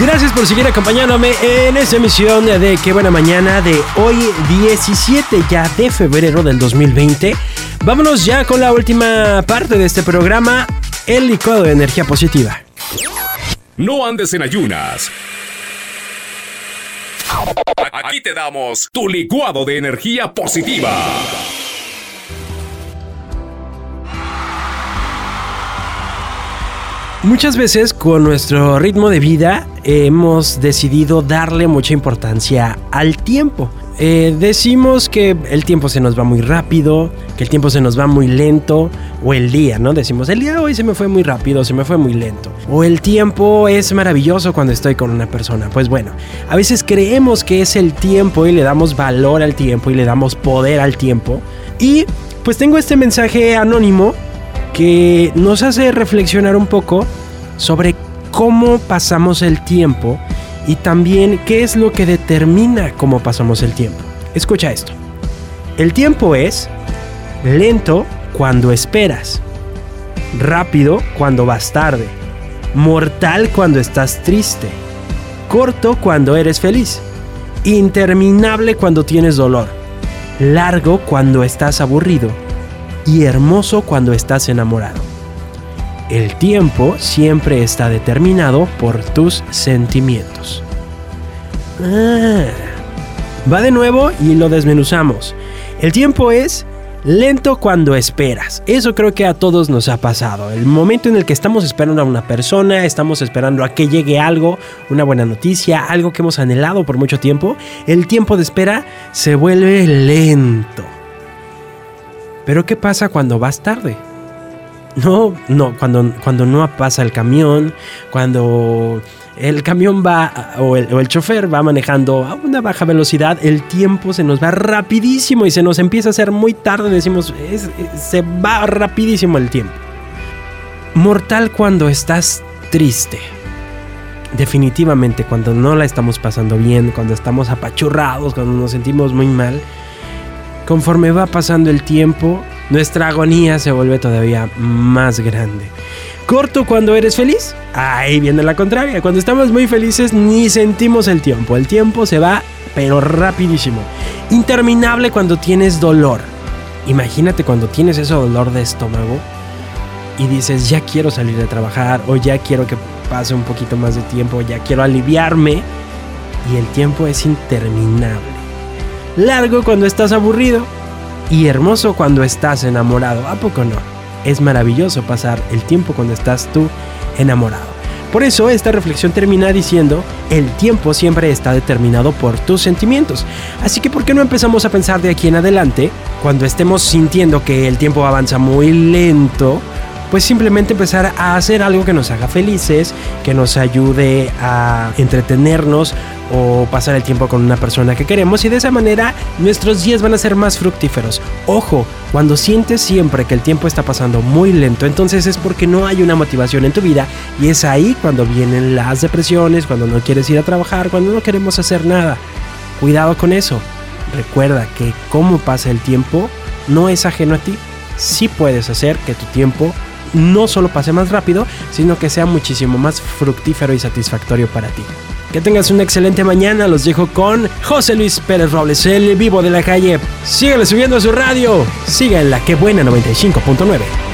Gracias por seguir acompañándome en esta emisión de Qué Buena Mañana de hoy 17 ya de febrero del 2020. Vámonos ya con la última parte de este programa, el licuado de energía positiva. No andes en ayunas. Aquí te damos tu licuado de energía positiva. Muchas veces con nuestro ritmo de vida hemos decidido darle mucha importancia al tiempo. Eh, decimos que el tiempo se nos va muy rápido, que el tiempo se nos va muy lento, o el día, ¿no? Decimos, el día de hoy se me fue muy rápido, se me fue muy lento. O el tiempo es maravilloso cuando estoy con una persona. Pues bueno, a veces creemos que es el tiempo y le damos valor al tiempo y le damos poder al tiempo. Y pues tengo este mensaje anónimo que nos hace reflexionar un poco sobre cómo pasamos el tiempo y también qué es lo que determina cómo pasamos el tiempo. Escucha esto. El tiempo es lento cuando esperas, rápido cuando vas tarde, mortal cuando estás triste, corto cuando eres feliz, interminable cuando tienes dolor, largo cuando estás aburrido y hermoso cuando estás enamorado. El tiempo siempre está determinado por tus sentimientos. Ah, va de nuevo y lo desmenuzamos. El tiempo es lento cuando esperas. Eso creo que a todos nos ha pasado. El momento en el que estamos esperando a una persona, estamos esperando a que llegue algo, una buena noticia, algo que hemos anhelado por mucho tiempo, el tiempo de espera se vuelve lento. Pero ¿qué pasa cuando vas tarde? No, no, cuando, cuando no pasa el camión, cuando el camión va o el, o el, chofer va manejando a una baja velocidad, el tiempo se nos va rapidísimo y se nos empieza a hacer muy tarde, decimos, se va rapidísimo el tiempo. Mortal cuando estás triste. Definitivamente cuando no la estamos pasando bien, cuando estamos apachurrados, cuando nos sentimos muy mal, conforme va pasando el tiempo, nuestra agonía se vuelve todavía más grande. Corto cuando eres feliz, ahí viene la contraria. Cuando estamos muy felices ni sentimos el tiempo. El tiempo se va, pero rapidísimo. Interminable cuando tienes dolor. Imagínate cuando tienes ese dolor de estómago y dices, ya quiero salir de trabajar o ya quiero que pase un poquito más de tiempo, ya quiero aliviarme. Y el tiempo es interminable. Largo cuando estás aburrido y hermoso cuando estás enamorado. ¿A poco no? Es maravilloso pasar el tiempo cuando estás tú enamorado. Por eso esta reflexión termina diciendo, el tiempo siempre está determinado por tus sentimientos. Así que ¿por qué no empezamos a pensar de aquí en adelante, cuando estemos sintiendo que el tiempo avanza muy lento, pues simplemente empezar a hacer algo que nos haga felices, que nos ayude a entretenernos o pasar el tiempo con una persona que queremos y de esa manera nuestros días van a ser más fructíferos. Ojo, cuando sientes siempre que el tiempo está pasando muy lento, entonces es porque no hay una motivación en tu vida y es ahí cuando vienen las depresiones, cuando no quieres ir a trabajar, cuando no queremos hacer nada. Cuidado con eso. Recuerda que cómo pasa el tiempo no es ajeno a ti. Sí puedes hacer que tu tiempo no solo pase más rápido, sino que sea muchísimo más fructífero y satisfactorio para ti. Que tengas una excelente mañana, los dejo con José Luis Pérez Robles, el vivo de la calle. Síguele subiendo a su radio, siga en la que buena 95.9.